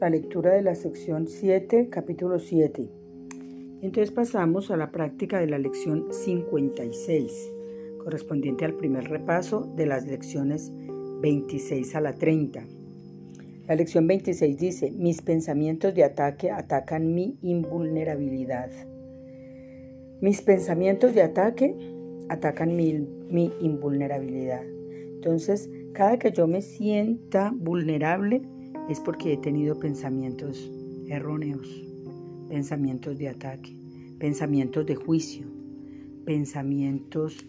La lectura de la sección 7, capítulo 7. Entonces pasamos a la práctica de la lección 56, correspondiente al primer repaso de las lecciones 26 a la 30. La lección 26 dice, mis pensamientos de ataque atacan mi invulnerabilidad. Mis pensamientos de ataque atacan mi, mi invulnerabilidad. Entonces, cada que yo me sienta vulnerable es porque he tenido pensamientos erróneos, pensamientos de ataque, pensamientos de juicio, pensamientos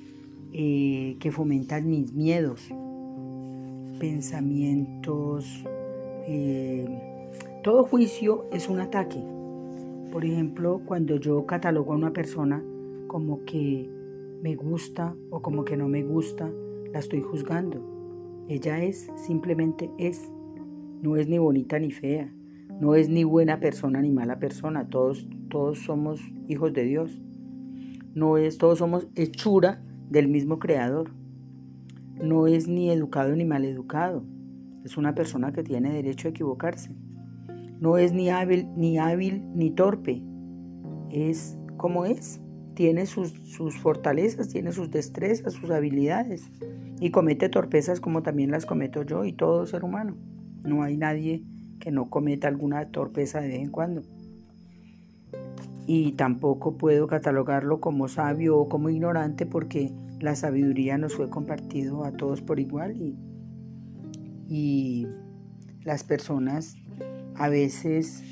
eh, que fomentan mis miedos, pensamientos... Eh, todo juicio es un ataque. Por ejemplo, cuando yo catalogo a una persona como que me gusta o como que no me gusta, la estoy juzgando. Ella es, simplemente es. No es ni bonita ni fea. No es ni buena persona ni mala persona. Todos, todos somos hijos de Dios. No es, todos somos hechura del mismo creador. No es ni educado ni mal educado. Es una persona que tiene derecho a equivocarse. No es ni hábil, ni hábil, ni torpe. Es como es. Tiene sus, sus fortalezas, tiene sus destrezas, sus habilidades. Y comete torpezas como también las cometo yo y todo ser humano. No hay nadie que no cometa alguna torpeza de vez en cuando. Y tampoco puedo catalogarlo como sabio o como ignorante porque la sabiduría nos fue compartido a todos por igual y, y las personas a veces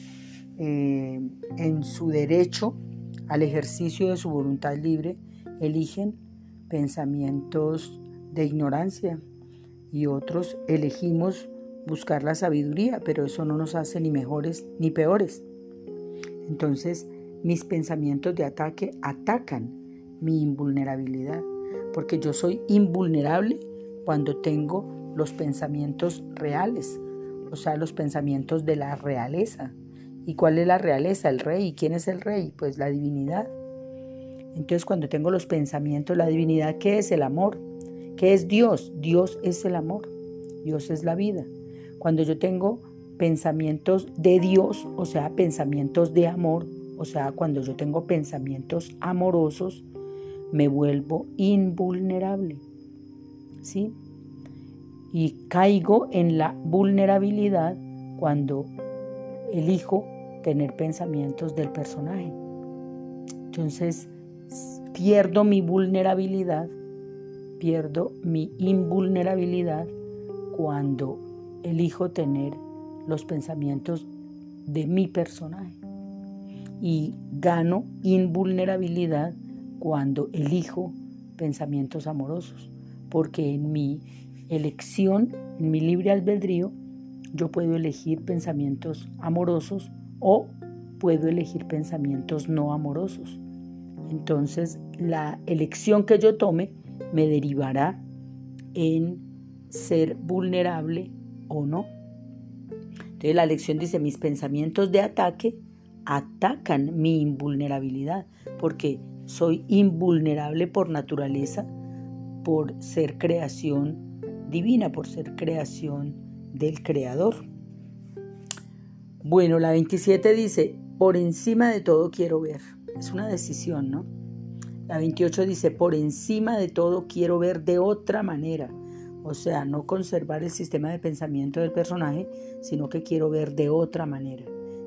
eh, en su derecho al ejercicio de su voluntad libre eligen pensamientos de ignorancia y otros elegimos buscar la sabiduría, pero eso no nos hace ni mejores ni peores. Entonces, mis pensamientos de ataque atacan mi invulnerabilidad, porque yo soy invulnerable cuando tengo los pensamientos reales, o sea, los pensamientos de la realeza. ¿Y cuál es la realeza? El rey. ¿Y quién es el rey? Pues la divinidad. Entonces, cuando tengo los pensamientos, la divinidad, ¿qué es el amor? ¿Qué es Dios? Dios es el amor. Dios es la vida. Cuando yo tengo pensamientos de Dios, o sea, pensamientos de amor, o sea, cuando yo tengo pensamientos amorosos, me vuelvo invulnerable. ¿Sí? Y caigo en la vulnerabilidad cuando elijo tener pensamientos del personaje. Entonces, pierdo mi vulnerabilidad, pierdo mi invulnerabilidad cuando elijo tener los pensamientos de mi personaje y gano invulnerabilidad cuando elijo pensamientos amorosos, porque en mi elección, en mi libre albedrío, yo puedo elegir pensamientos amorosos o puedo elegir pensamientos no amorosos. Entonces, la elección que yo tome me derivará en ser vulnerable o no. Entonces la lección dice, mis pensamientos de ataque atacan mi invulnerabilidad, porque soy invulnerable por naturaleza, por ser creación divina, por ser creación del Creador. Bueno, la 27 dice, por encima de todo quiero ver. Es una decisión, ¿no? La 28 dice, por encima de todo quiero ver de otra manera. O sea, no conservar el sistema de pensamiento del personaje, sino que quiero ver de otra manera.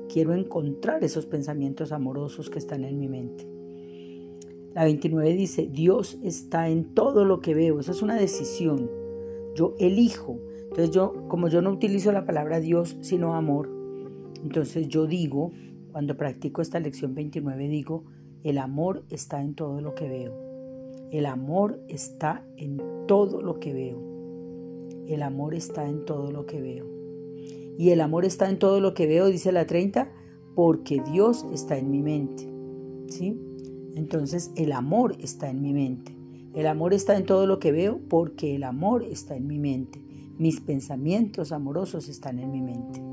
Quiero encontrar esos pensamientos amorosos que están en mi mente. La 29 dice, Dios está en todo lo que veo. Esa es una decisión. Yo elijo. Entonces yo, como yo no utilizo la palabra Dios, sino amor, entonces yo digo, cuando practico esta lección 29, digo, el amor está en todo lo que veo. El amor está en todo lo que veo. El amor está en todo lo que veo. Y el amor está en todo lo que veo, dice la 30, porque Dios está en mi mente. ¿Sí? Entonces el amor está en mi mente. El amor está en todo lo que veo porque el amor está en mi mente. Mis pensamientos amorosos están en mi mente.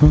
so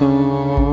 soul.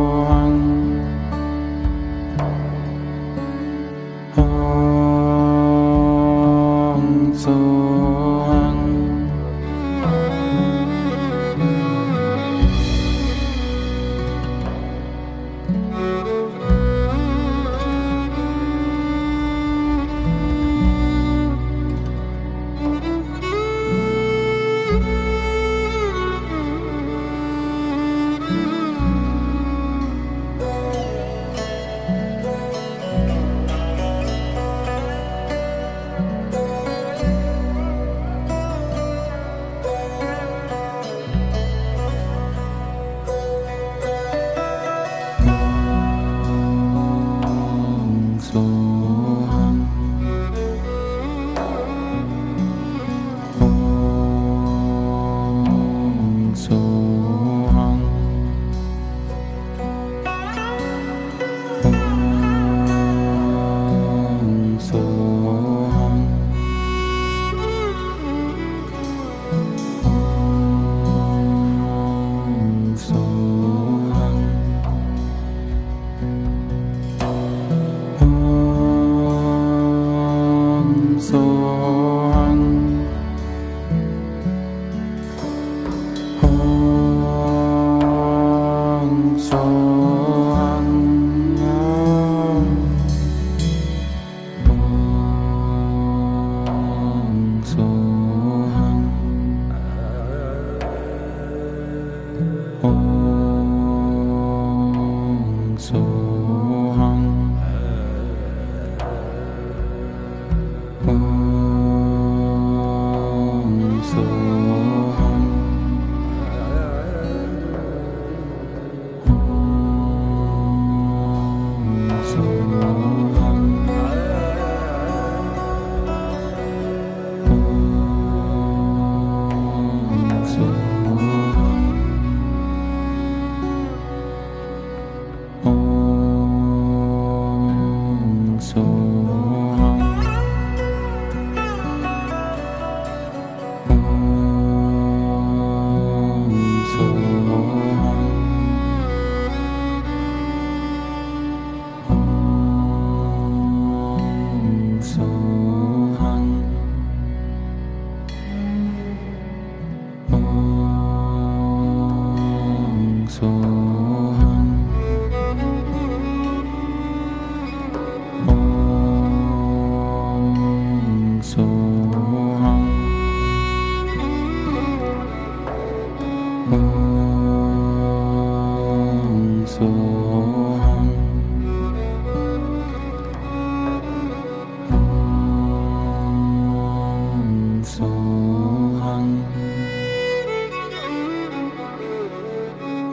Oh.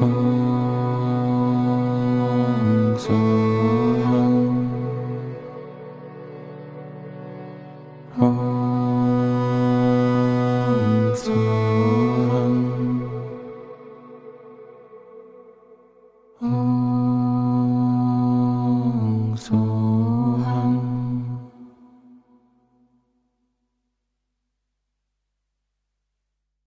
Oh.